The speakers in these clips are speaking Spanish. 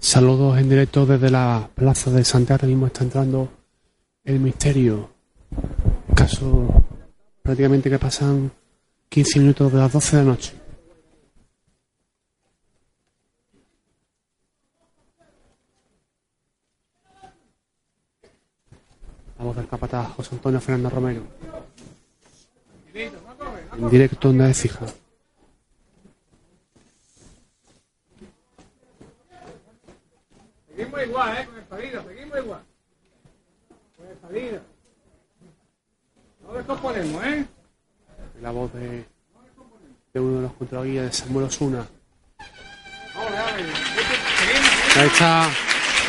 Saludos en directo desde la plaza de Santiago. Ahora mismo está entrando el misterio. Caso prácticamente que pasan 15 minutos de las 12 de la noche. Vamos del capataz José Antonio Fernando Romero. En directo donde de Cija. Seguimos igual, ¿eh? Con el salida, seguimos igual. Con el salida. No descomponemos, ¿eh? La voz de, de uno de los contraguías de Samuel Osuna. Vamos, dale. Seguimos, Ahí está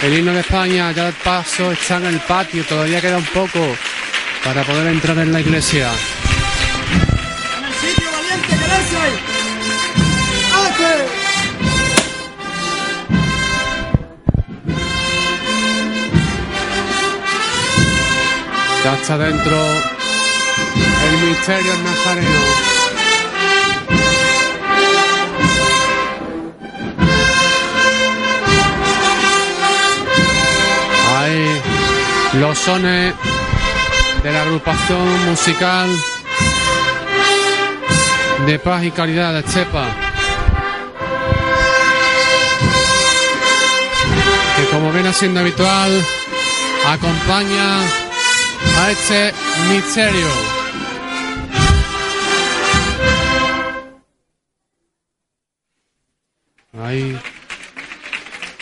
el himno de España, ya el paso está en el patio, todavía queda un poco para poder entrar en la iglesia. En el sitio valiente Ya está dentro el misterio nazareno. Ahí los sones de la agrupación musical de paz y calidad de Chepa. Que como viene siendo habitual, acompaña a este misterio. Ahí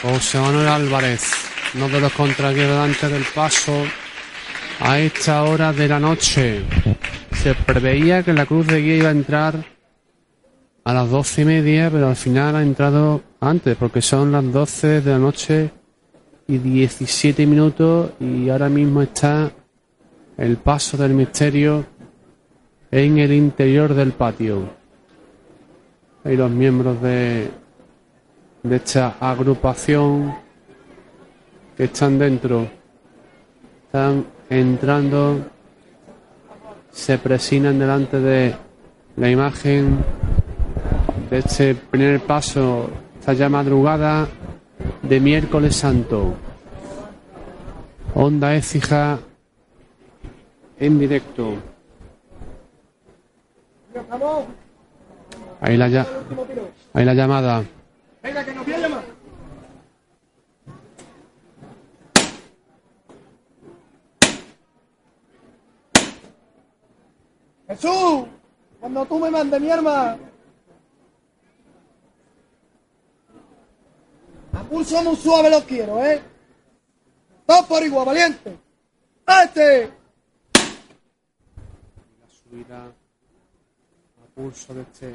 José Manuel Álvarez, uno de los delante del paso a esta hora de la noche. Se preveía que la cruz de guía iba a entrar a las doce y media, pero al final ha entrado antes, porque son las doce de la noche y 17 minutos y ahora mismo está el paso del misterio en el interior del patio. Hay los miembros de, de esta agrupación que están dentro. Están entrando, se presinan delante de la imagen de este primer paso, esta ya madrugada de miércoles santo. Onda Écija en directo. Ahí la, ya- ahí la llamada. Venga, que nos viene más. Jesús, cuando tú me mandes mi arma, a pulso muy suave lo quiero, ¿eh? Dos por igual, valiente. ¡Este! Subida a pulso de este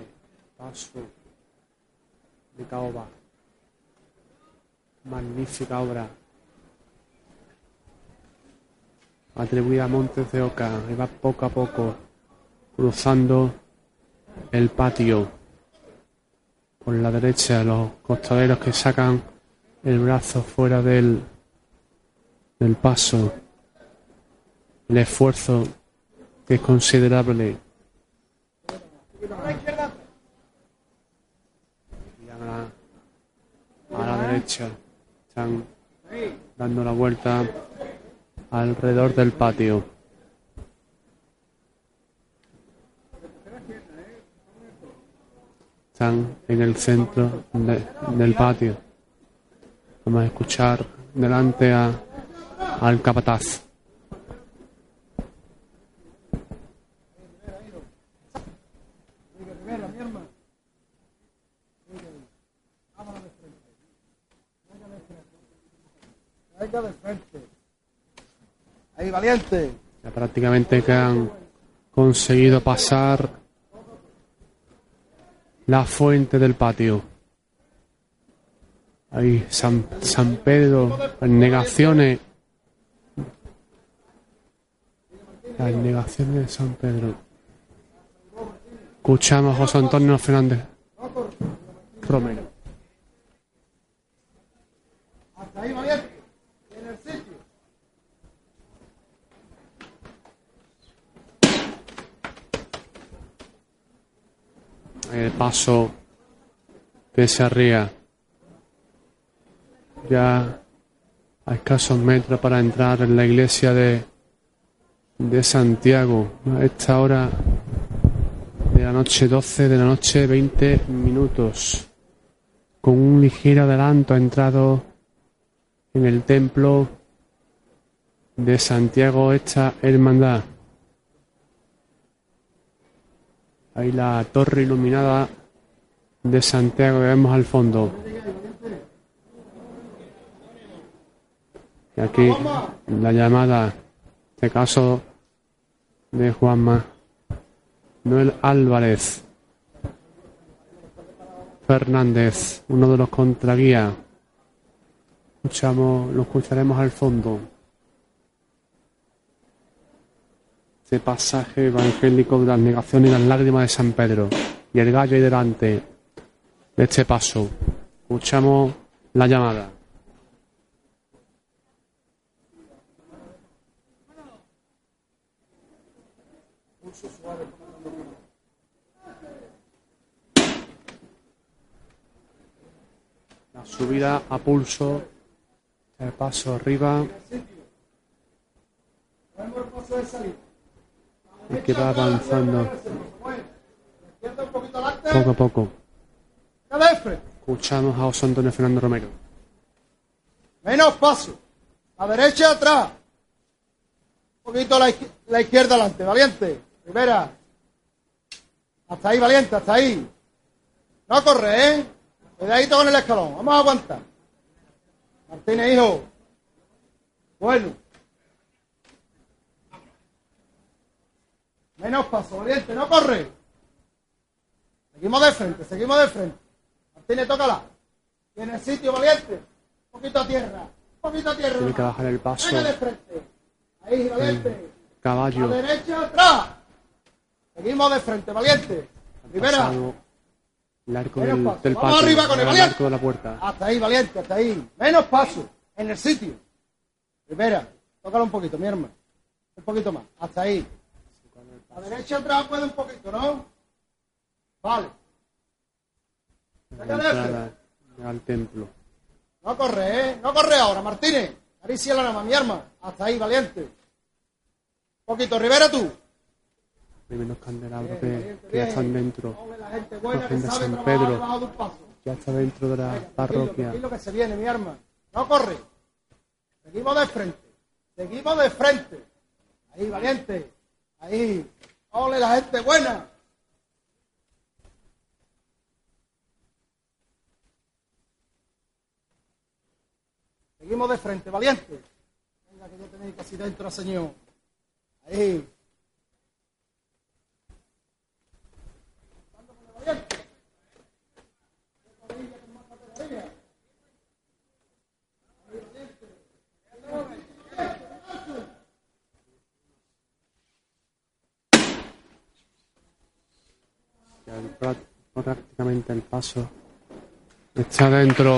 paso de caoba. Magnífica obra. Atribuida a Montes de Oca. Y va poco a poco cruzando el patio. Por la derecha, los costaleros que sacan el brazo fuera del, del paso. El esfuerzo que es considerable. A la a la, a la derecha están dando la vuelta alrededor del patio. Están en el centro de- del patio. Vamos a escuchar delante a, al capataz. Rivera, mi arma. Venga de frente. Ahí, valiente. Ya prácticamente que han conseguido pasar la fuente del patio. Ahí San, San Pedro, las negaciones. Las negaciones de San Pedro. Escuchamos a José Antonio Fernández Romero. Hasta ahí, valiente. En el sitio. El paso de Sarria. ya a escasos metros para entrar en la iglesia de, de Santiago. A esta hora de la noche 12 de la noche 20 minutos. Con un ligero adelanto ha entrado en el templo de Santiago esta hermandad. Ahí la torre iluminada de Santiago que vemos al fondo. Y aquí la llamada, en este caso de Juanma, Noel Álvarez Fernández, uno de los contraguías. Escuchamos, lo escucharemos al fondo. Este pasaje evangélico de las negaciones y las lágrimas de San Pedro. Y el gallo ahí delante de este paso. Escuchamos la llamada. La subida a pulso, el paso arriba. Que va avanzando poco a poco. Escuchamos a José Antonio Fernando Romero. Menos paso. La derecha atrás. Un poquito la, la izquierda adelante. Valiente. Primera. Hasta ahí, valiente, hasta ahí. No corre, ¿eh? Cuidadito con el escalón. Vamos a aguantar. Martínez, hijo. Bueno. Menos paso, valiente. No corre. Seguimos de frente, seguimos de frente. Martínez, tócala. Tiene sitio, valiente. Un poquito a tierra. Un poquito a tierra. Tiene que bajar el paso. Venga de frente. Ahí, valiente. A Caballo. derecha, atrás. Seguimos de frente, valiente. Primera. El arco Menos del, paso. del Vamos patio. arriba con el arco de la puerta. Hasta ahí, valiente, hasta ahí. Menos paso. En el sitio. Primera. Tócala un poquito, mi hermano. Un poquito más. Hasta ahí. A derecha, atrás puede un poquito, ¿no? Vale. La entrada al templo. No corre, ¿eh? No corre ahora, Martínez. Acaricia la nama, mi arma. Hasta ahí, valiente. Un poquito, Rivera tú. Primeros candelabros Bien, que, ya están dentro. La gente buena que sabe San Pedro. debajo de un paso. Ya está dentro de la Venga, tranquilo, parroquia. tranquilo que se viene, mi arma. No corre. Seguimos de frente. Seguimos de frente. Ahí, valiente. Ahí. Ole, la gente buena. Seguimos de frente, valiente. Venga, que ya tenéis casi dentro, señor. Ahí. Ya el pra- prácticamente el paso está dentro.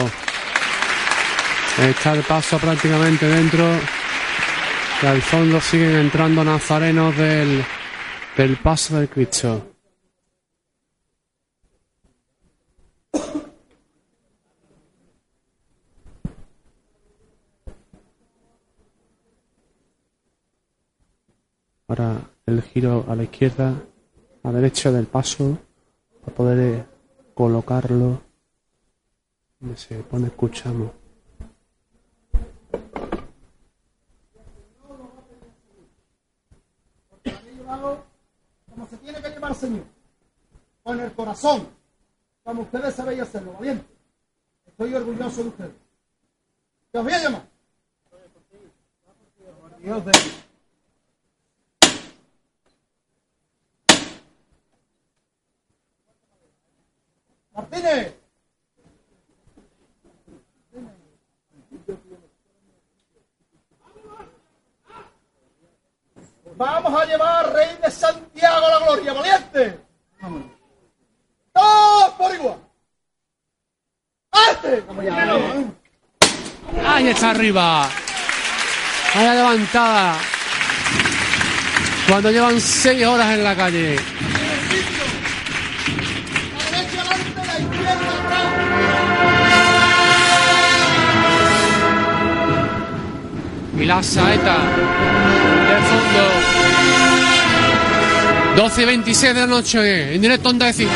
Está el paso prácticamente dentro. Y al fondo siguen entrando nazarenos del, del paso del Cristo. Ahora el giro a la izquierda, a la derecha del paso, para poder eh, colocarlo donde se pone escuchamos. como se tiene que llevar, Señor, con el corazón, como ustedes sabéis hacerlo, valiente. Estoy orgulloso de ustedes. ¿Te os voy a llamar? Dios de Martínez. Vamos a llevar Rey de Santiago a la gloria, valiente. Todos por igual. ¡Arte! ¡Ahí está arriba! ¡Vaya levantada! Cuando llevan seis horas en la calle. y la saeta del fondo. 12 y 26 de la noche, en directo Onda de 5.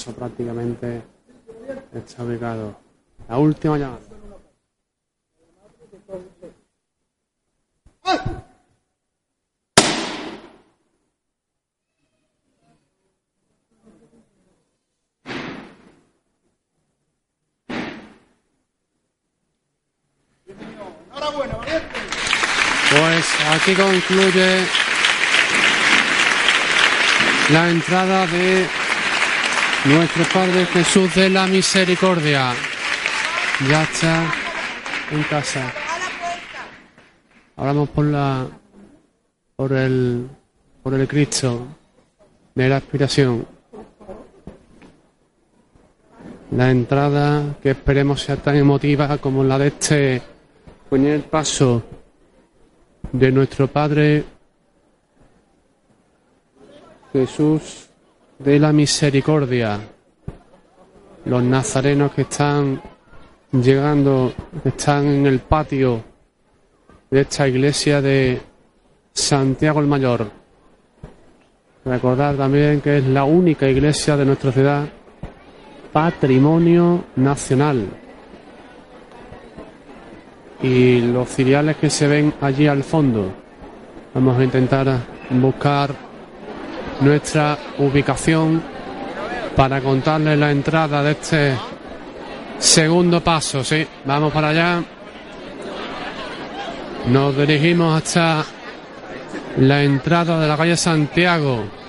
El paso prácticamente está ubicado. La última llamada. Pues aquí concluye la entrada de nuestro Padre Jesús de la Misericordia. Ya está en casa. Ahora vamos por la por el por el Cristo de la aspiración. La entrada que esperemos sea tan emotiva como la de este primer paso de nuestro Padre Jesús de la Misericordia. Los nazarenos que están llegando, están en el patio de esta iglesia de Santiago el Mayor. Recordar también que es la única iglesia de nuestra ciudad patrimonio nacional. Y los ciriales que se ven allí al fondo. Vamos a intentar buscar nuestra ubicación para contarles la entrada de este segundo paso. Sí, vamos para allá. Nos dirigimos hasta la entrada de la calle Santiago.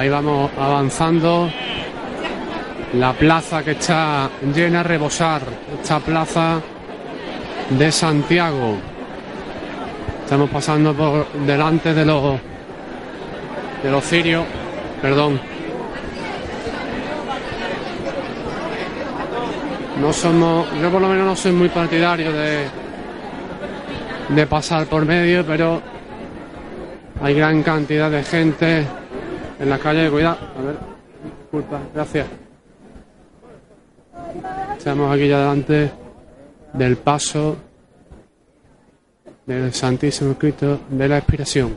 Ahí vamos avanzando. La plaza que está llena a rebosar. Esta plaza de Santiago. Estamos pasando por delante de los de los cirios. Perdón. No somos, yo por lo menos no soy muy partidario de de pasar por medio, pero hay gran cantidad de gente en la calle. Cuidado, a ver, disculpa, gracias. Estamos aquí ya delante del paso del Santísimo Cristo de la Expiración.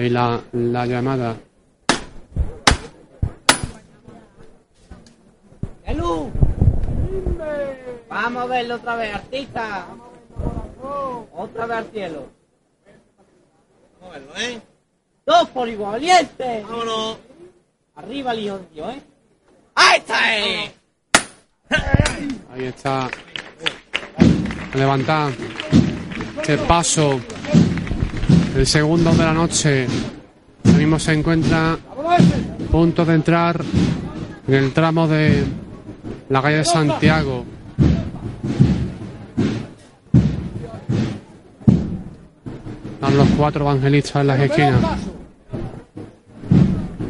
Ahí la, la llamada. ¡Elu! Vamos a verlo otra vez, artista. Otra vez al cielo. Vamos a verlo, ¿eh? Dos por igual, valiente. Vámonos. Arriba el hijo de Dios, ¿eh? ¡Ahí está! eh! Ahí está. Levantar este paso. El segundo de la noche. Ahora mismo se encuentra a punto de entrar en el tramo de la calle Santiago. Están los cuatro evangelistas en las esquinas.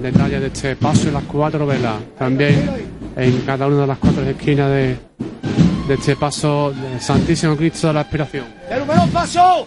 Detalle de este paso y las cuatro velas. También en cada una de las cuatro esquinas de, de este paso del Santísimo Cristo de la Aspiración. ¡El número paso!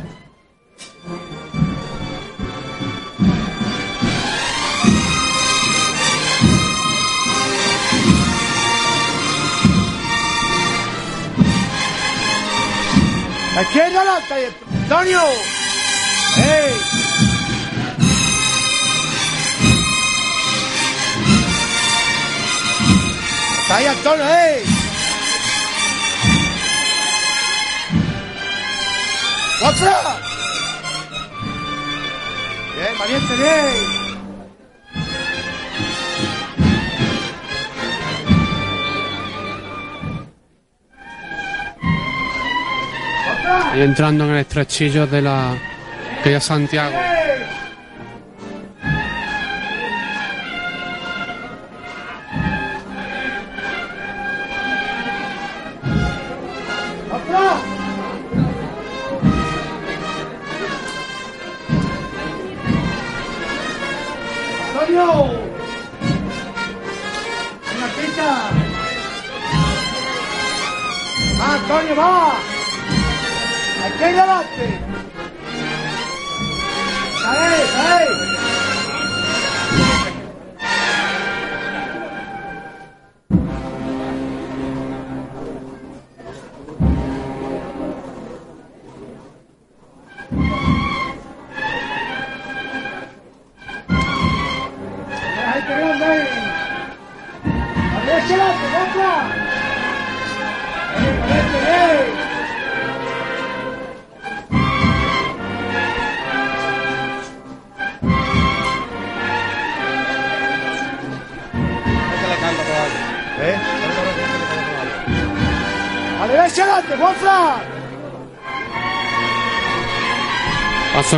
La izquierda adelante, ahí, Antonio. ¡Ey! Está ahí, Antonio, ¡ey! ¡Otra! Bien, valiente, bien. Entrando en el estrechillo de la calle Santiago.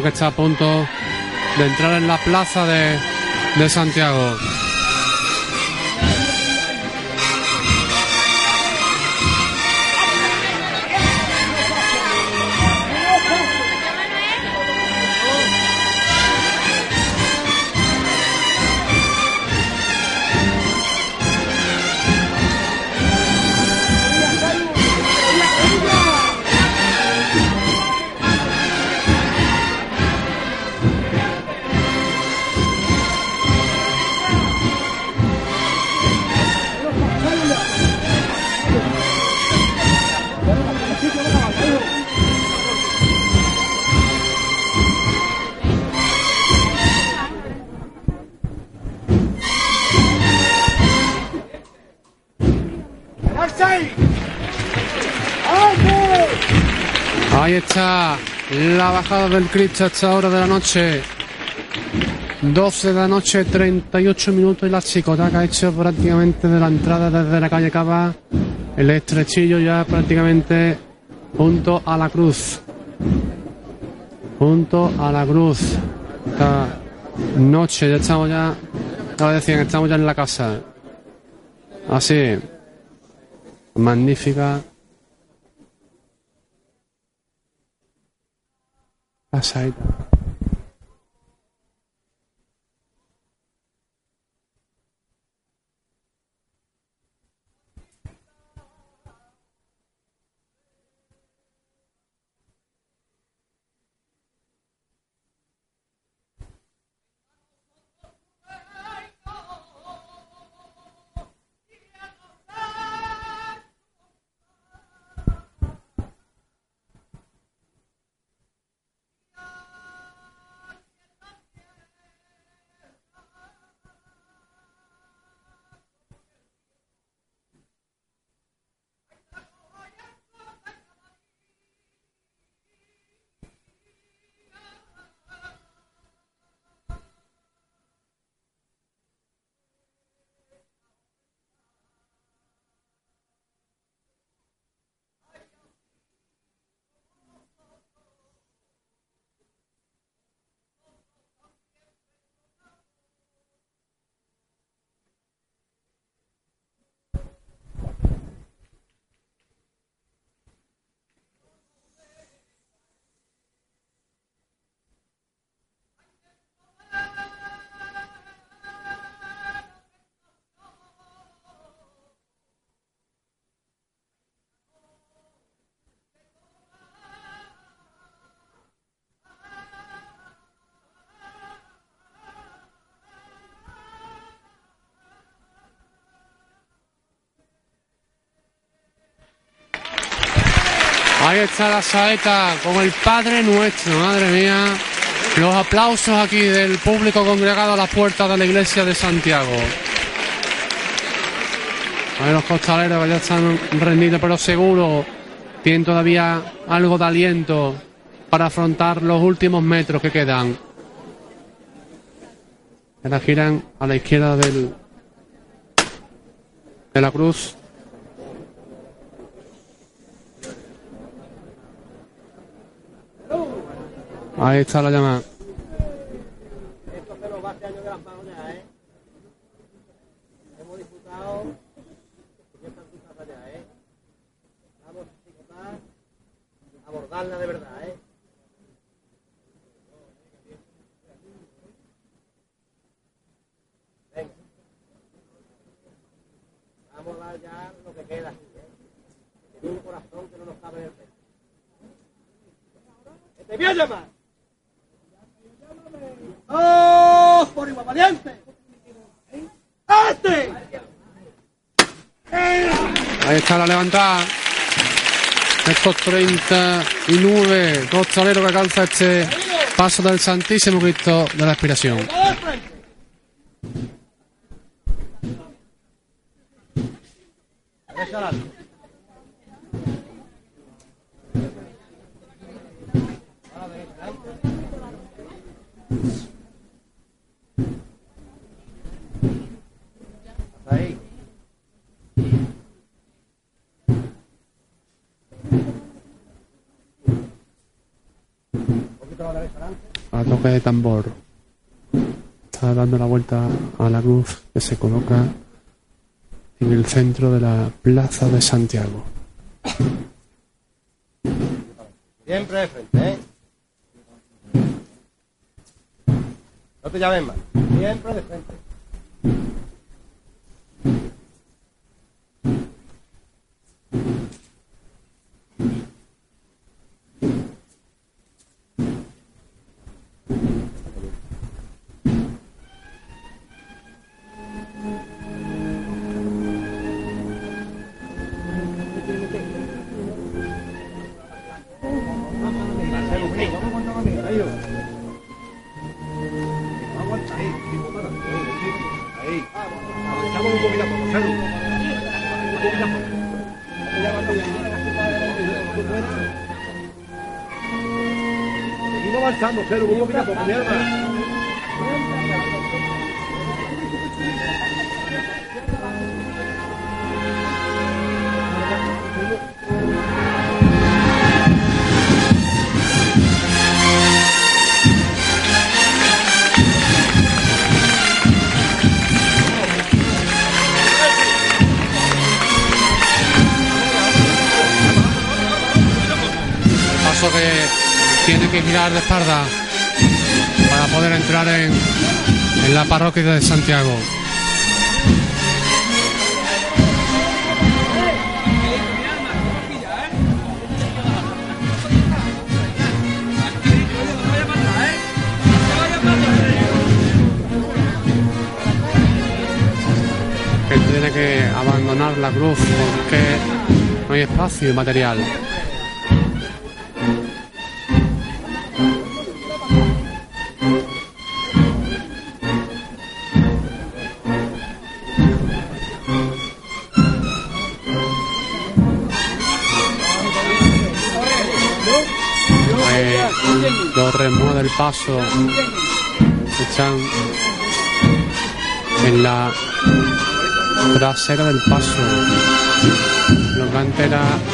Que está a punto de entrar en la plaza de, de Santiago. La bajada del Cristo a esta hora de la noche. 12 de la noche, 38 minutos y la chicotaca hecho prácticamente de la entrada desde la calle Cava. El estrechillo ya prácticamente junto a la cruz. Junto a la cruz. Esta noche ya estamos ya, como decían, estamos ya en la casa. Así. Magnífica. a saída. Ahí está la saeta con el Padre Nuestro, madre mía. Los aplausos aquí del público congregado a las puertas de la iglesia de Santiago. Ahí los costaleros que ya están rendidos, pero seguro tienen todavía algo de aliento para afrontar los últimos metros que quedan. Ahora giran a la izquierda del, de la cruz. Ahí está la llamada. Esto se nos va este año de las manos ya, ¿eh? Hemos disfrutado y estas cosas ya, ¿eh? Vamos a disfrutar, a abordarla de verdad, ¿eh? Venga. Vamos a dar ya lo que queda aquí, ¿eh? Y un corazón que no nos cabe en el pecho. ¡Que te voy a llamar! ¡Oh, por igual valiente! ¡Este! Ahí está la levantada. Estos 39 costaleros que alcanza este paso del Santísimo Cristo de la Expiración. ¡Todo al frente! Derecha adelante. Ahora derecha adelante. Hasta ahí. Un poquito a la derecha adelante. A toque de tambor. Está dando la vuelta a la cruz que se coloca en el centro de la Plaza de Santiago. Siempre de frente, ¿eh? No te llames más. Siempre de frente. Seguimos avanzando, Cero, un poquito a de espalda para poder entrar en, en la parroquia de Santiago. Que tiene que abandonar la cruz porque no hay espacio material. Paso echan en la trasera del paso. Lo que antes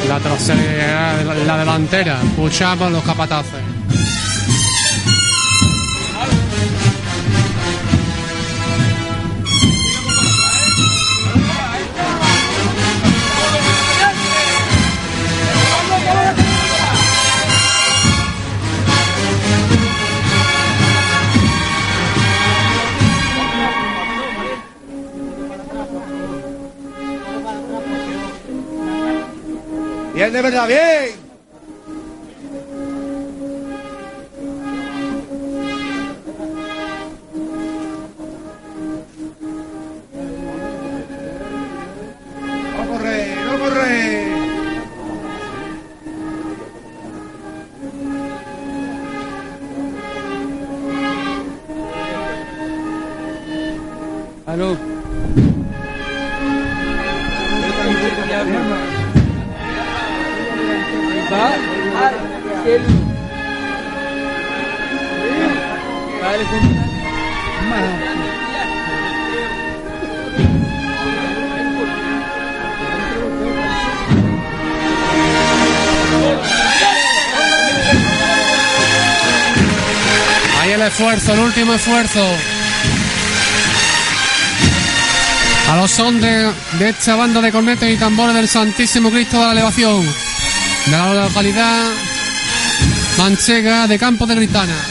la trasera la, la delantera. Escuchamos los capataces Bien, de verdad, bien. Esfuerzo, el último esfuerzo. A los son de, de esta banda de cornetas y tambores del Santísimo Cristo de la Elevación. De la localidad manchega de Campo de Gritana.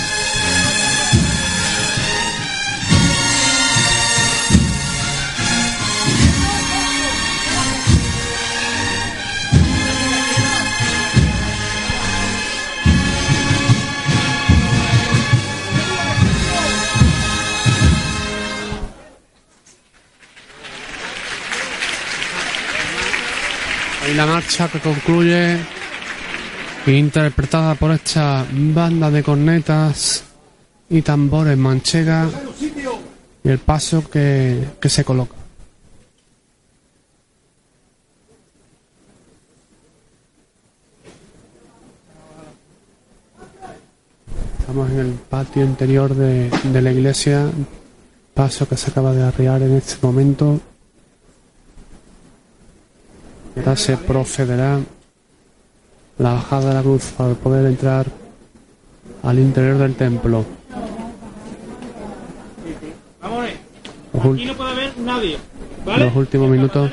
La marcha que concluye, interpretada por esta banda de cornetas y tambores manchega, y el paso que, que se coloca. Estamos en el patio interior de, de la iglesia, paso que se acaba de arriar en este momento. Se procederá la bajada de la cruz para poder entrar al interior del templo. Los, Aquí no puede haber nadie. ¿Vale? los últimos minutos,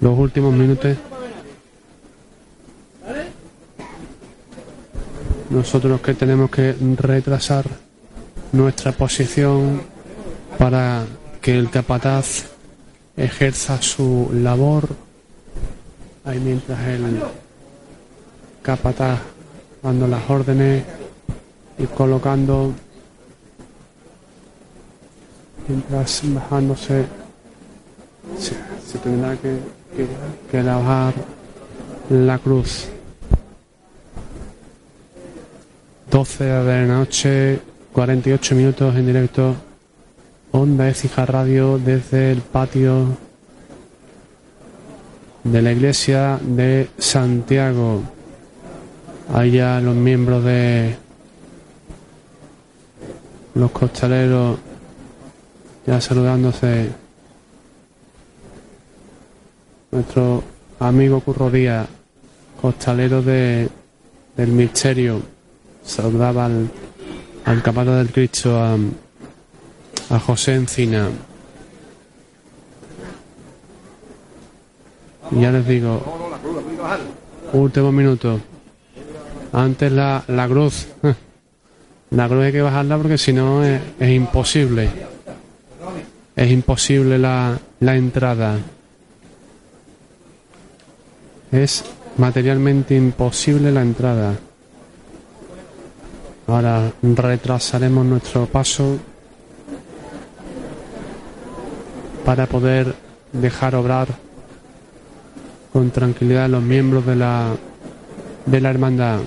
los últimos minutos. Nosotros que tenemos que retrasar nuestra posición para que el capataz ejerza su labor. Ahí mientras el capataz dando las órdenes y colocando mientras bajándose se, tendrá que, que, bajar la cruz. 12 de la noche 48 minutos en directo Onda Écija Radio desde el patio de la iglesia de Santiago allá los miembros de los costaleros ya saludándose nuestro amigo Curro Díaz, costalero de, del misterio, saludaba al, al del Cristo, a, a José Encina. Ya les digo, último minuto. Antes la, la cruz. La cruz hay que bajarla porque si no es, es imposible. Es imposible la, la entrada. Es materialmente imposible la entrada. Ahora retrasaremos nuestro paso para poder dejar obrar con tranquilidad los miembros de la de la hermandad.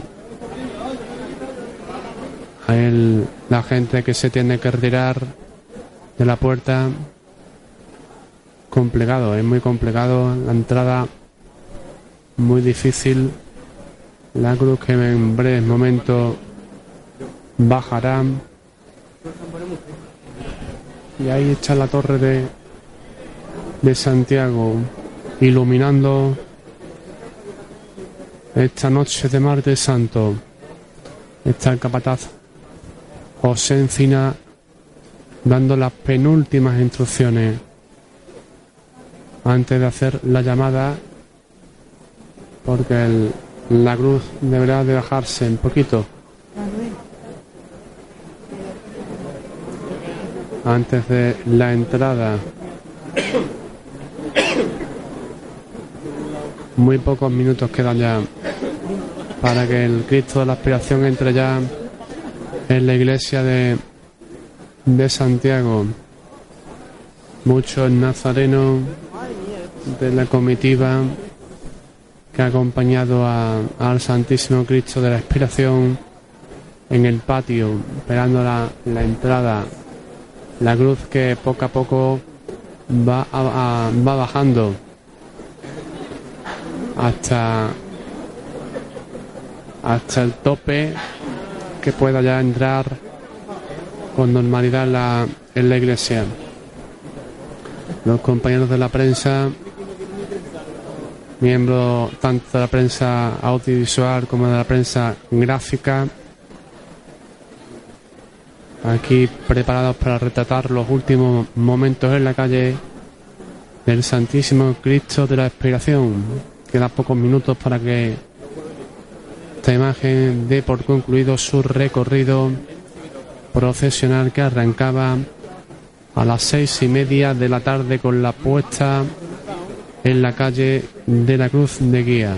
Él, la gente que se tiene que retirar de la puerta complicado, es muy complicado la entrada, muy difícil. La cruz que en breves momentos bajará. Y ahí está la torre de, de Santiago, iluminando esta noche de martes santo. Está el capataz José Encina dando las penúltimas instrucciones antes de hacer la llamada porque la cruz deberá de bajarse un poquito antes de la entrada muy pocos minutos quedan ya para que el Cristo de la Aspiración entre ya en la iglesia de, de Santiago. Muchos nazarenos de la comitiva que ha acompañado a- al Santísimo Cristo de la Expiración en el patio, esperando la, la entrada, la cruz que poco a poco va, a- va bajando hasta hasta el tope que pueda ya entrar con normalidad la, en la iglesia. Los compañeros de la prensa, miembros tanto de la prensa audiovisual como de la prensa gráfica, aquí preparados para retratar los últimos momentos en la calle del Santísimo Cristo de la Expiración. Quedan pocos minutos para que esta imagen dé por concluido su recorrido procesional que arrancaba a las seis y media de la tarde con la puesta en la calle de la Cruz de Guía.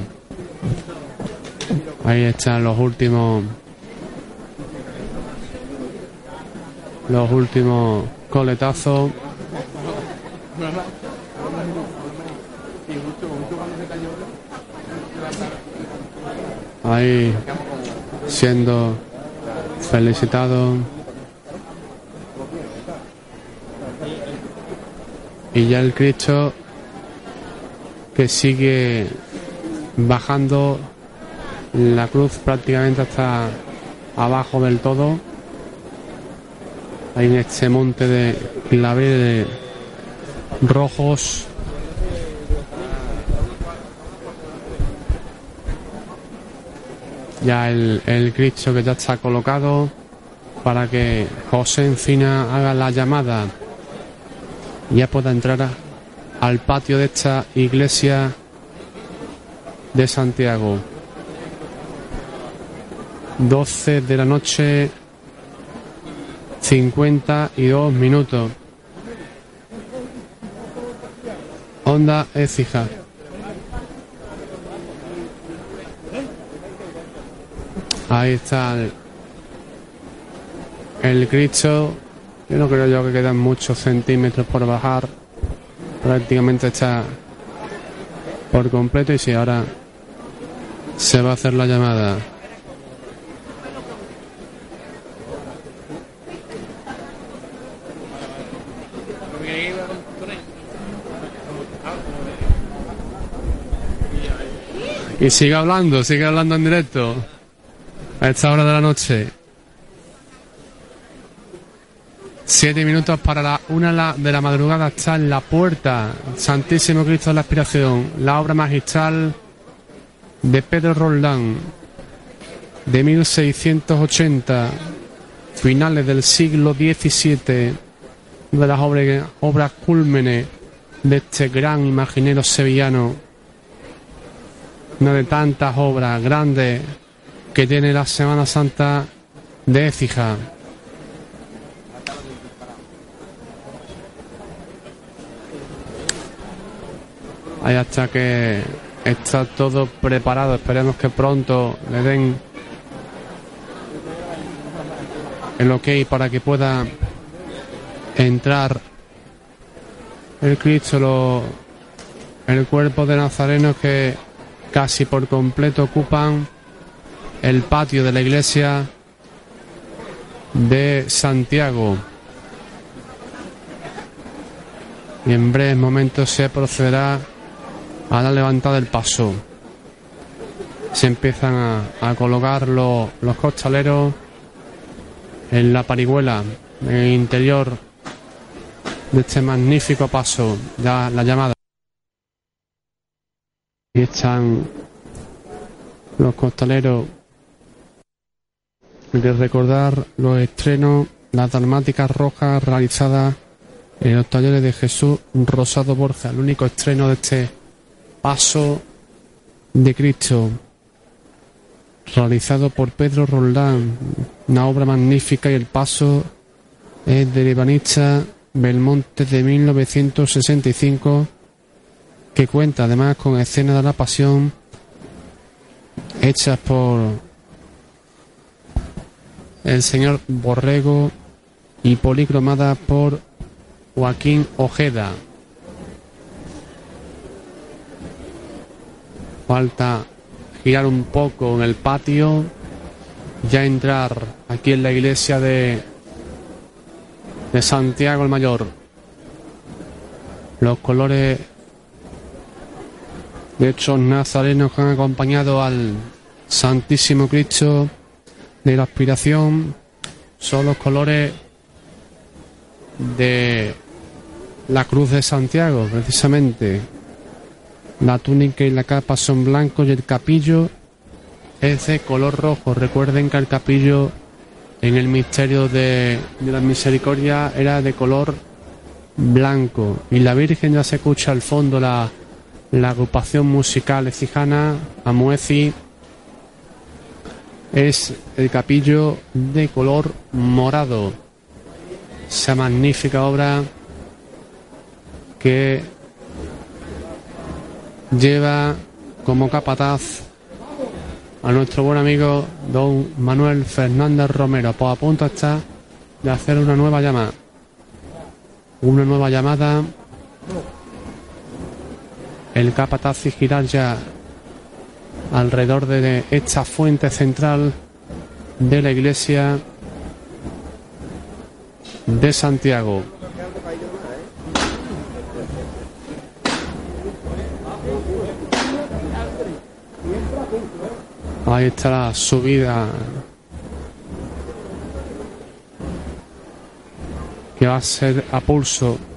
Ahí están los últimos los últimos coletazos Ahí siendo felicitado. Y ya el Cristo que sigue bajando la cruz prácticamente hasta abajo del todo. Ahí en este monte de claveles rojos. Ya el, el Cristo que ya está colocado para que José Encina haga la llamada y ya pueda entrar al patio de esta iglesia de Santiago. 12 de la noche, 52 minutos. Onda Écija. Ahí está el, el Cristo. Yo no creo yo que quedan muchos centímetros por bajar. Prácticamente está por completo y si ahora se va a hacer la llamada. Y sigue hablando, sigue hablando en directo. A esta hora de la noche. Siete minutos para la una de la madrugada está en la puerta. Santísimo Cristo de la Aspiración. La obra magistral de Pedro Roldán. De 1680. Finales del siglo XVII. Una de las obras, obras cúlmenes de este gran imaginero sevillano. Una de tantas obras grandes que tiene la Semana Santa de Écija. Ahí hasta que está todo preparado. Esperemos que pronto le den el ok para que pueda entrar el Cristo, lo- el cuerpo de nazarenos que casi por completo ocupan el patio de la iglesia de Santiago. Y en breves momentos se procederá a la levantada del paso. Se empiezan a, colocar los, los costaleros en la parihuela, en el interior de este magnífico paso, ya la llamada. Y están los costaleros. Que recordar los estrenos, las dramáticas rojas realizadas en los talleres de Jesús Rosado Borja, el único estreno de este paso de Cristo, realizado por Pedro Roldán, una obra magnífica y el paso es del ebanista Belmonte de 1965 que cuenta además con escenas de la pasión hechas por el señor Borrego y policromadas por Joaquín Ojeda. Falta girar un poco en el patio, ya entrar aquí en la iglesia de, de Santiago el Mayor. Los colores de estos nazarenos que han acompañado al Santísimo Cristo de la aspiración son los colores de la cruz de Santiago, precisamente. La túnica y la capa son blancos y el capillo es de color rojo. Recuerden que el capillo en el misterio de, de la misericordia era de color blanco. Y la Virgen ya se escucha al fondo la, la agrupación musical ecijana, Amuezi, es el capillo de color morado. Esa magnífica obra que lleva como capataz a nuestro buen amigo don Manuel Fernández Romero. Pues a punto está de hacer una nueva llamada. Una nueva llamada el capataz y girar ya alrededor de esta fuente central de la iglesia de Santiago. Ahí está la subida que va a ser a pulso.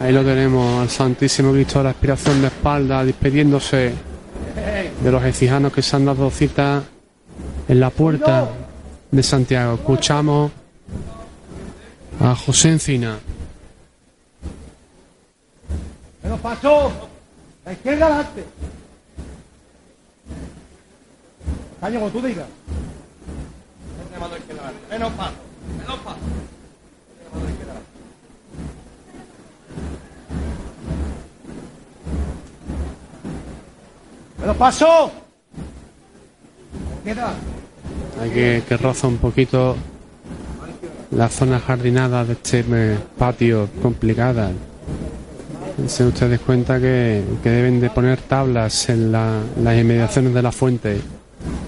Ahí lo tenemos, al Santísimo Cristo de la Aspiración de espalda, despidiéndose de los exijanos que se han dado cita en la puerta de Santiago. Escuchamos a José Encina. Menos paso. La izquierda adelante. Caño, como tú digas. Menos paso. Menos paso. Menos paso. Izquierda. Hay que, que roza un poquito la zona jardinada de este eh, patio complicada. Se ustedes cuenta que, que deben de poner tablas en la- las inmediaciones de la fuente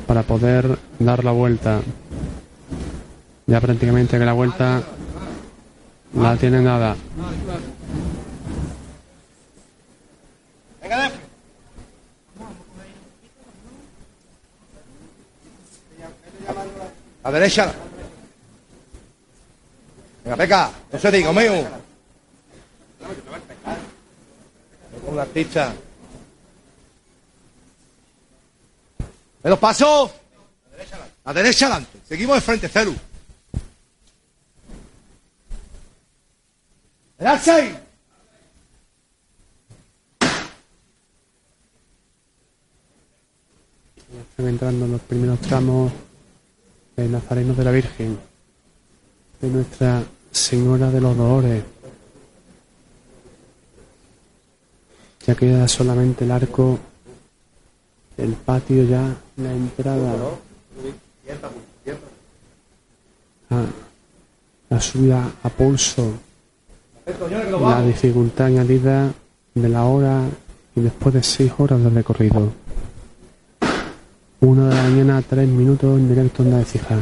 para poder dar la vuelta. Ya prácticamente que la vuelta la tiene nada. Venga, A derecha. Venga, peca. No se diga, mío. La artista. ¡Me los paso! A derecha adelante. Seguimos de frente, Celu. ¡Derecha ahí! Están entrando los primeros tramos de de la Virgen, de Nuestra Señora de los Dolores. Ya queda solamente el arco, el patio ya, la entrada. La subida a pulso, la dificultad añadida de la hora y después de seis horas de recorrido. Una de la mañana, tres minutos en directo en la de Cija.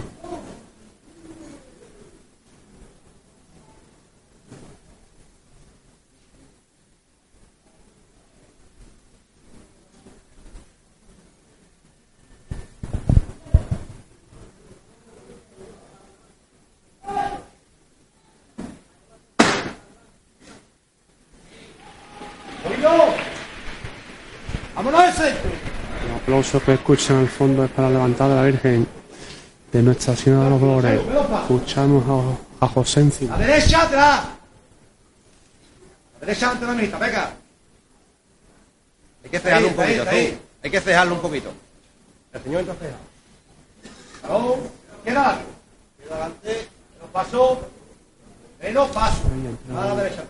¡Vámonos! El aplauso que escuchan al fondo es para levantar a la Virgen de Nuestra Señora de los Dolores. Escuchamos a, a José Encina. ¡A derecha atrás! ¡A derecha ante la mitad, venga! Hay que cejarlo un poquito, ahí, tú. ahí. Hay que cejarlo un poquito. El señor entonces. Vamos, izquierda adelante. Izquierda adelante, menos paso. Menos paso. A la derecha.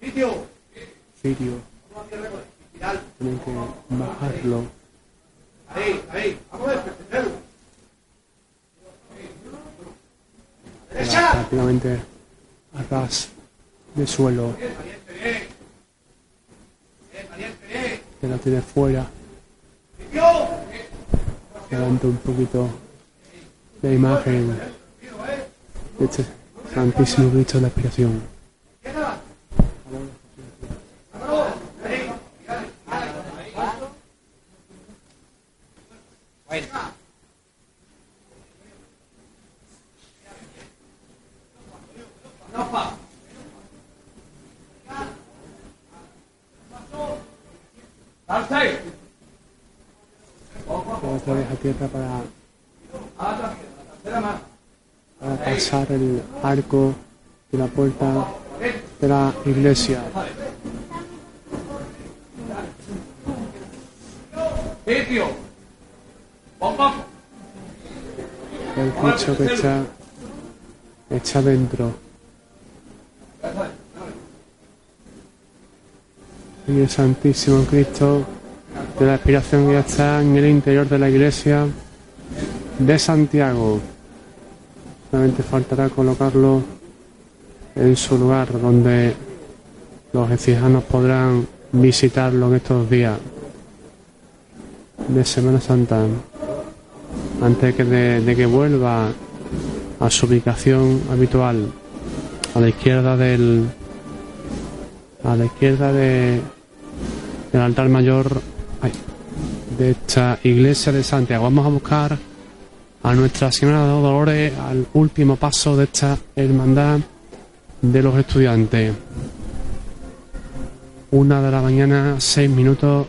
Sitio. Vamos Final. Tienen que bajarlo. Ahí, ahí. Vamos a Derecha. prácticamente a ras de suelo. Que la tiene fuera. Levanta un poquito la imagen de este Santísimo Cristo de la Expiración. Otra vez a tierra para, para pasar el arco de la puerta de la iglesia. El Cristo que está, está dentro. El Santísimo Cristo de la Expiración que ya está en el interior de la iglesia de Santiago. Solamente faltará colocarlo en su lugar donde los ecijanos podrán visitarlo en estos días de Semana Santa antes de que vuelva a su ubicación habitual a la izquierda del a la izquierda de del altar mayor ay, de esta iglesia de Santiago vamos a buscar a Nuestra Señora de Dolores al último paso de esta hermandad de los estudiantes una de la mañana seis minutos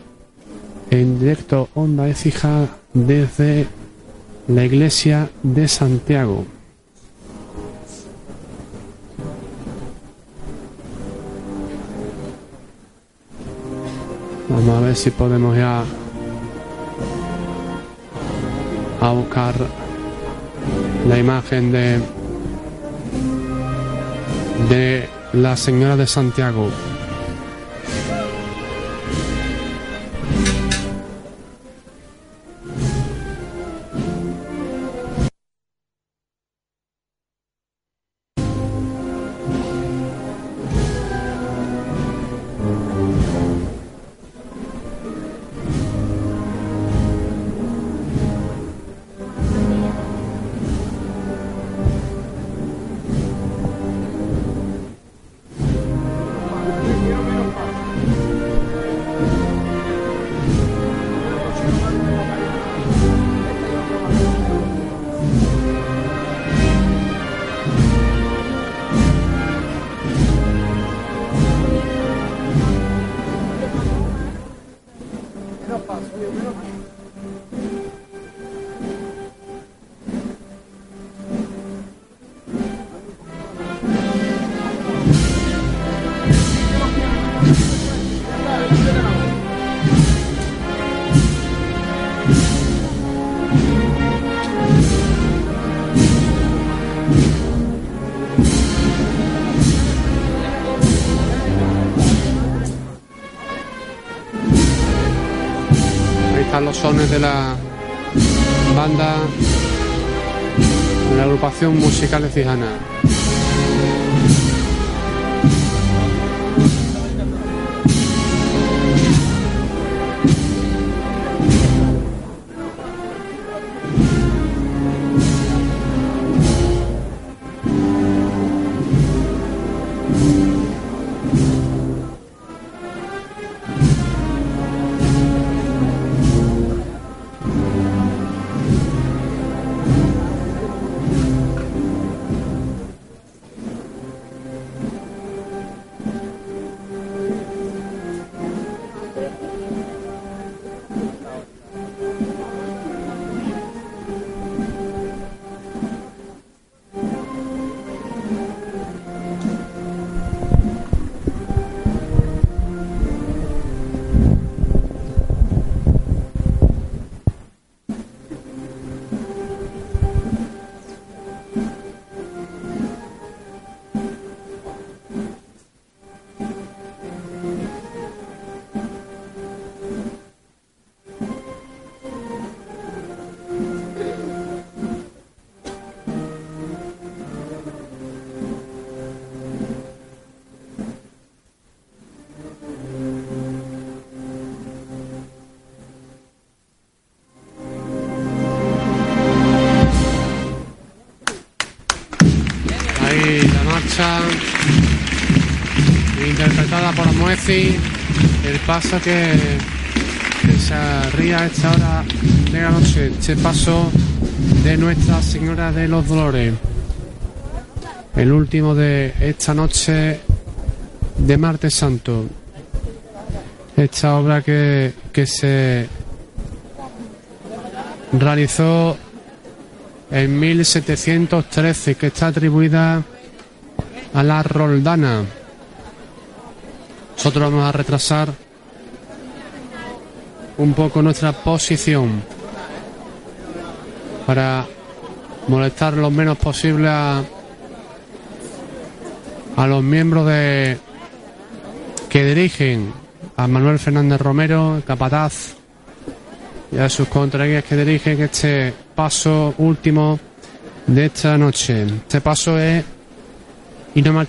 en directo Onda Écija desde la iglesia de Santiago. Vamos a ver si podemos ya a buscar la imagen de de la señora de Santiago. Ahí están los sones de la banda de la agrupación musical ecijana. Ahí interpretada por Moezi, el paso que, que se ría a esta hora de la noche, este paso de Nuestra Señora de los Dolores, el último de esta noche de Martes Santo. Esta obra que, que se realizó en 1713, que está atribuida a la Roldana. Nosotros vamos a retrasar un poco nuestra posición para molestar lo menos posible a, a los miembros de que dirigen a Manuel Fernández Romero, capataz, y a sus contraguías que dirigen este paso último de esta noche. Este paso es Y no me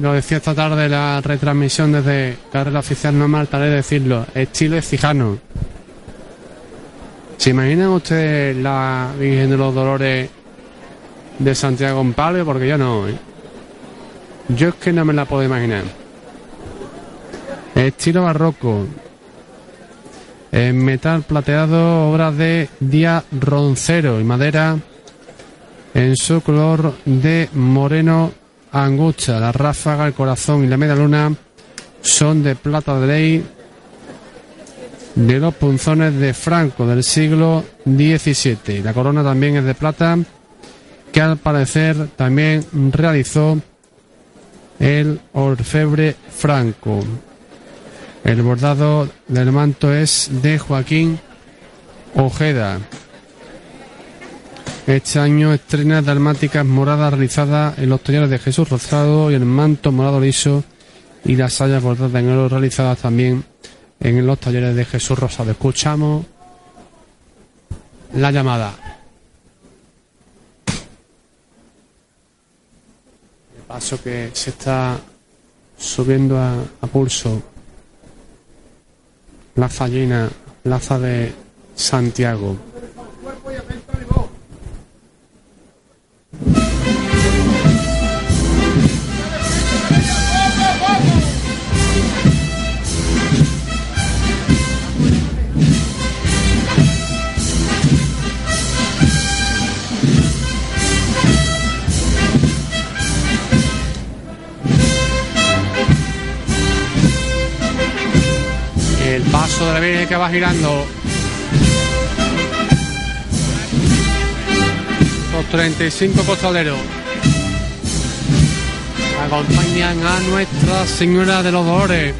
lo decía esta tarde la retransmisión desde carrera oficial, no me hartaré de decirlo, estilo Cijano. ¿Se imaginan ustedes la Virgen de los Dolores de Santiago en palio? Porque yo no, ¿eh? Yo es que no me la puedo imaginar. Estilo barroco. En metal plateado, obras de Díaz Roncero y madera en su color de moreno angustia. La ráfaga, el corazón y la media luna son de plata de ley de los punzones de Franco del siglo XVII. La corona también es de plata, que al parecer también realizó el orfebre Franco. El bordado del manto es de Joaquín Ojeda. Este año estrena dalmáticas moradas realizadas en los talleres de Jesús Rosado y el manto morado liso y las sayas bordadas en oro realizadas también en los talleres de Jesús Rosado. Escuchamos la llamada. Paso que se está subiendo a, a pulso. Plaza llena, plaza de Santiago. Paso de la Virgen que va girando. Los 35 costaleros acompañan a Nuestra Señora de los Dolores.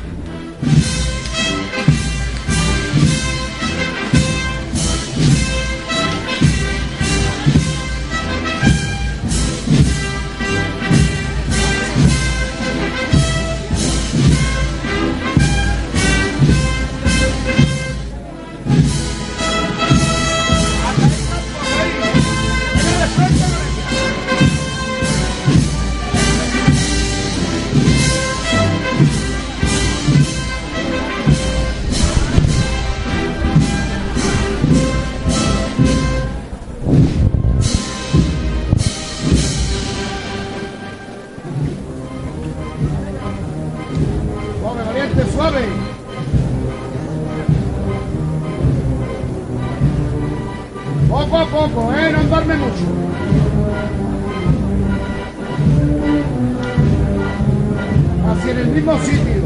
Mismo sitio.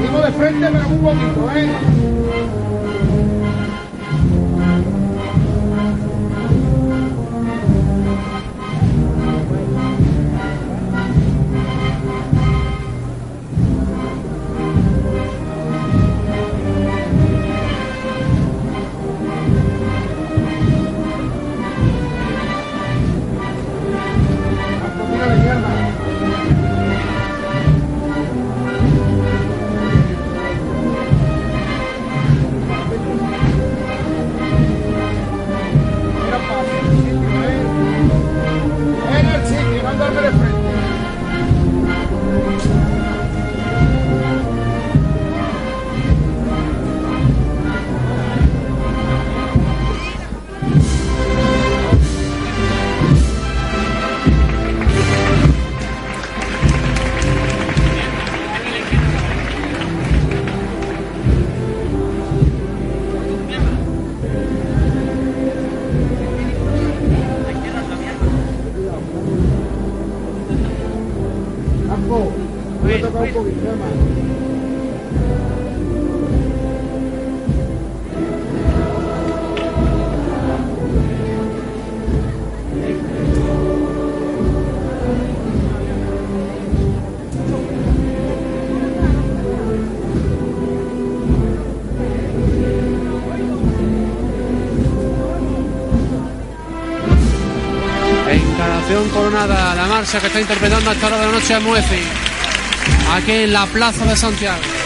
Digo de frente, pero un poquito, ¿eh? Coronada, la marcha que está interpretando a esta hora de la noche a Mueci, aquí en la plaza de Santiago.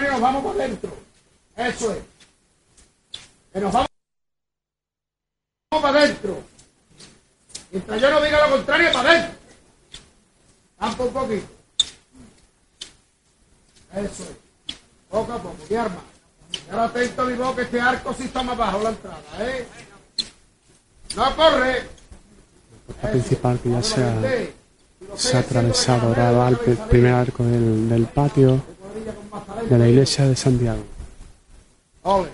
Contrario, nos vamos para adentro. Eso es. Que nos vamos para adentro. Mientras yo no diga lo contrario, para adentro. Campo un poquito. Eso es. Poco a poco, mi arma. Ahora atento, mi boca, este arco sí está más bajo la entrada, ¿eh? No corre. La principal que ya se ha, se ha atravesado. Ahora va primer arco del, del patio de la iglesia de Santiago. Ole.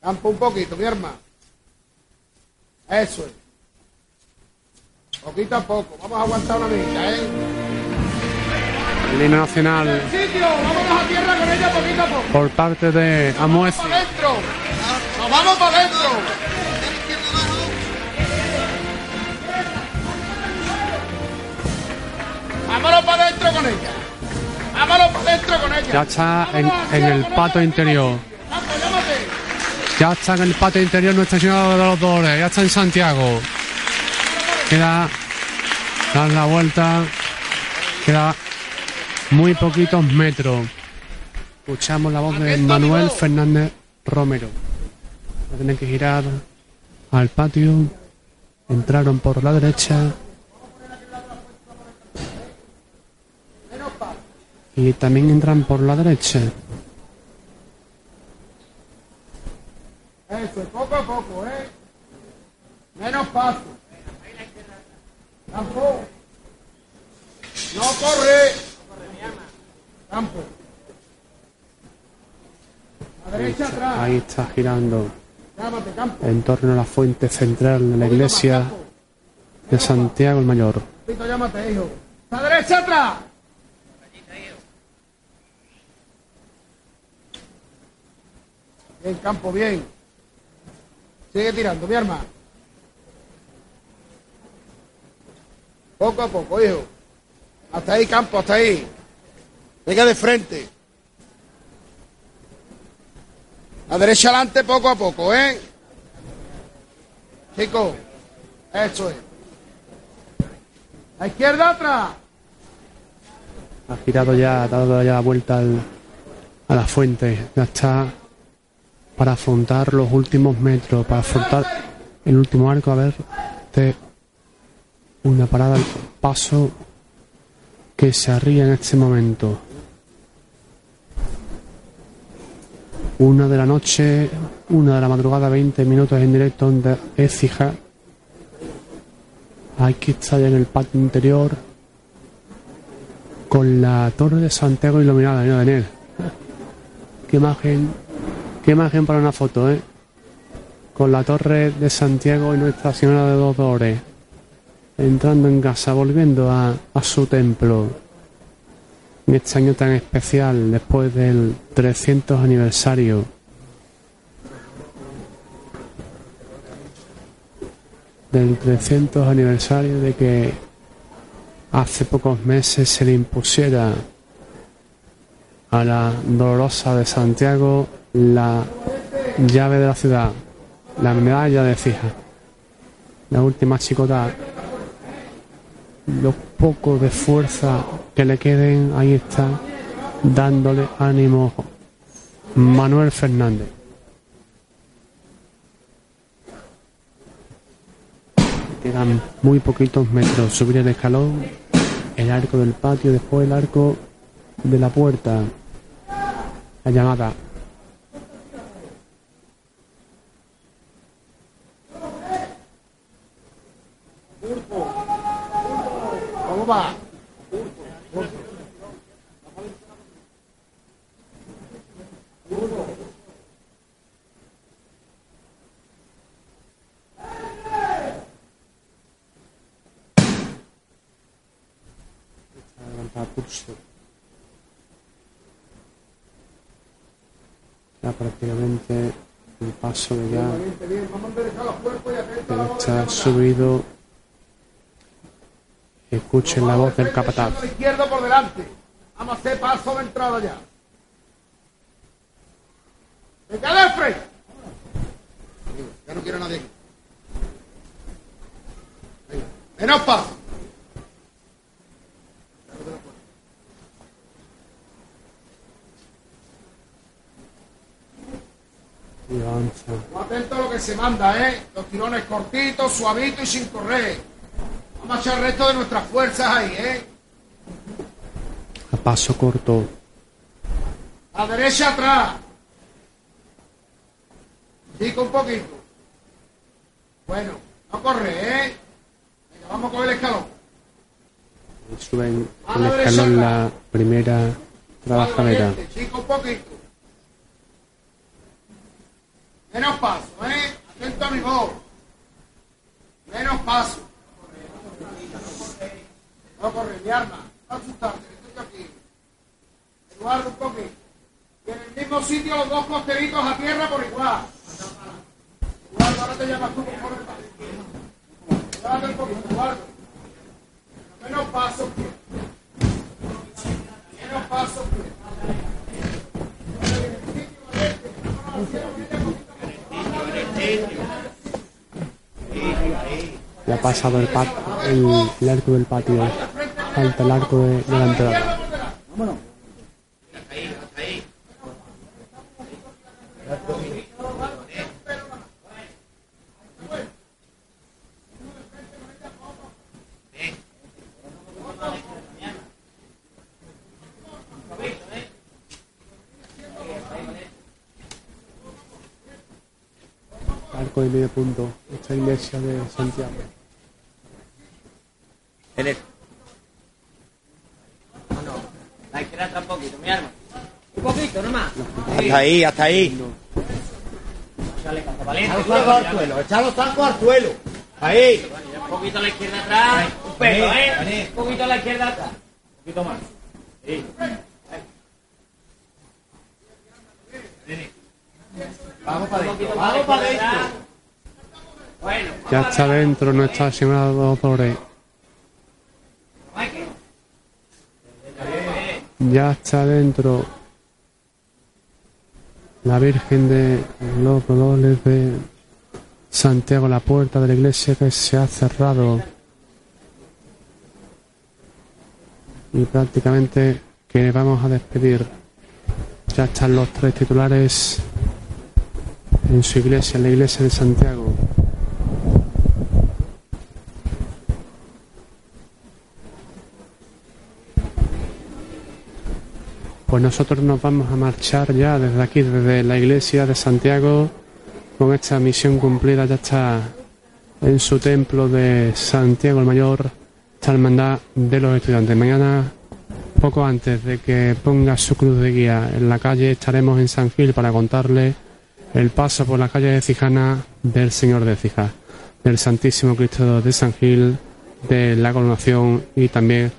Campo un poquito, mi hermano. Eso es. Poquito a poco. Vamos a aguantar una mitad, ¿eh? El himno nacional Sitio, vámonos a tierra con ella poquito a poco. por parte de Amuez. ¡Para adentro! ¡Nos vamos para adentro! ¡Vámonos para adentro con ella! Ya está en, en el patio interior. Ya está en el patio interior Nuestra Señora de los Dolores. Ya está en Santiago. Queda dar la vuelta. Queda muy poquitos metros. Escuchamos la voz de Manuel Fernández Romero. Va a tener que girar al patio. Entraron por la derecha. Y también entran por la derecha. Eso, poco a poco, ¿eh? Menos paso. Campo. No corre. Campo. A derecha atrás. Ahí está girando en torno a la fuente central de la iglesia de Santiago el Mayor. Llámate, hijo. A derecha atrás. Bien, campo, bien. Sigue tirando, mi arma. Poco a poco, hijo. Hasta ahí, campo, hasta ahí. Venga de frente. A derecha adelante, poco a poco, ¿eh? Chico, eso es. A izquierda atrás. Ha girado ya, ha dado ya la vuelta a la fuente. Ya está para afrontar los últimos metros, para afrontar el último arco. A ver, este, una parada al paso que se arría en este momento. Una de la noche, una de la madrugada, 20 minutos en directo de Écija. Aquí está ya en el patio interior con la torre de Santiago iluminada, mira Daniel. Qué imagen, qué imagen para una foto, ¿eh? Con la torre de Santiago y Nuestra Señora de los Dolores. Entrando en casa, volviendo a, a su templo. En este año tan especial, después del 300 aniversario. Del 300 aniversario de que hace pocos meses se le impusiera a la dolorosa de Santiago la llave de la ciudad, la medalla de fija, la última chicota, los pocos de fuerza que le queden, ahí está, dándole ánimo Manuel Fernández. Quedan muy poquitos metros. Subir el escalón, el arco del patio, después el arco de la puerta. La llamada. Pulso. Ya prácticamente el paso de ya Valiente, bien. Vamos a dejar los cuerpos y atento a la está subido Escuchen la voz del capataz. Izquierdo por delante. Vamos a hacer paso de entrada ya. ¡Venga, Alfred! Ya no quiero a nadie aquí. Venga, menos paso. Y avanza. Atento a lo que se manda, ¿eh? Los tirones cortitos, suavitos y sin correr. Vamos a echar el resto de nuestras fuerzas ahí, ¿eh? A paso corto. A derecha atrás. Chico un poquito. Bueno, no corre, ¿eh? Venga, vamos con el escalón. Suben el escalón la primera trabajadera. Chico un poquito. Menos paso, ¿eh? Atento a mi voz. Menos paso. No corre, mi arma. No asustarte, estoy aquí. Eduardo, un poquito. Y en el mismo sitio los dos costeritos a tierra por igual. Eduardo, ahora te llamas tú, por favor. Un poquito, Eduardo. Menos paso, pie. Menos paso, pie. Ya ha pasado el, pat- el, el arco del patio. Falta el arco de, de la entrada. Arco de medio punto. Esta iglesia de Santiago. Eres. No, no. La izquierda atrás un poquito, mi arma. Un poquito nomás. Hasta ahí, hasta ahí. Valiente. Echar los tacos al suelo, echar los tacos al suelo. Ahí. Un poquito a la izquierda atrás. Un pelo, ¿eh? Un poquito a la izquierda atrás. Un poquito más. Sí. Vamos para adentro, vamos para adentro. Bueno. Ya está dentro señora de los Dolores. Michael. Ya está dentro la Virgen de los Dolores de Santiago, la puerta de la iglesia que se ha cerrado. Y prácticamente que vamos a despedir. Ya están los tres titulares en su iglesia, en la iglesia de Santiago. Pues nosotros nos vamos a marchar ya desde aquí, desde la iglesia de Santiago, con esta misión cumplida. Ya está en su templo de Santiago el Mayor, esta hermandad de los estudiantes. Mañana, poco antes de que ponga su cruz de guía en la calle, estaremos en San Gil para contarle el paso por la calle de Cijana del Señor de Cija, del Santísimo Cristo de San Gil, de la coronación y también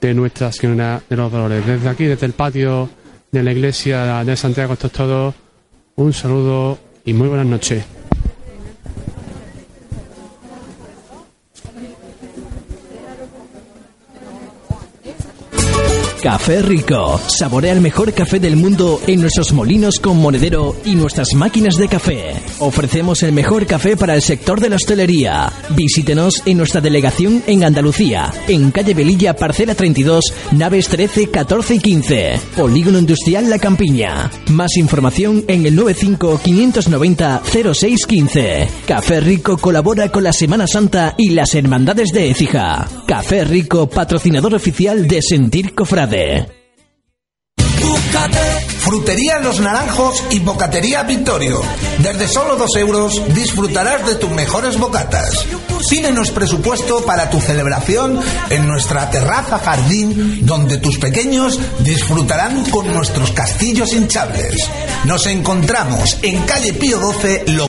de Nuestra Señora de los Dolores. Desde aquí, desde el patio de la iglesia de Santiago, esto es todo. Un saludo y muy buenas noches. Café Rico. Saborea el mejor café del mundo en nuestros molinos con monedero y nuestras máquinas de café. Ofrecemos el mejor café para el sector de la hostelería. Visítenos en nuestra delegación en Andalucía, en calle Velilla, parcela 32, naves 13, 14 y 15. Polígono Industrial La Campiña. Más información en el 95 590 0615. Café Rico colabora con la Semana Santa y las Hermandades de Écija. Café Rico, patrocinador oficial de Sentir Cofrade. Frutería Los Naranjos y Bocatería Victorio. Desde solo dos euros disfrutarás de tus mejores bocatas. Pídenos presupuesto para tu celebración en nuestra terraza jardín, donde tus pequeños disfrutarán con nuestros castillos hinchables. Nos encontramos en calle Pío 12, lo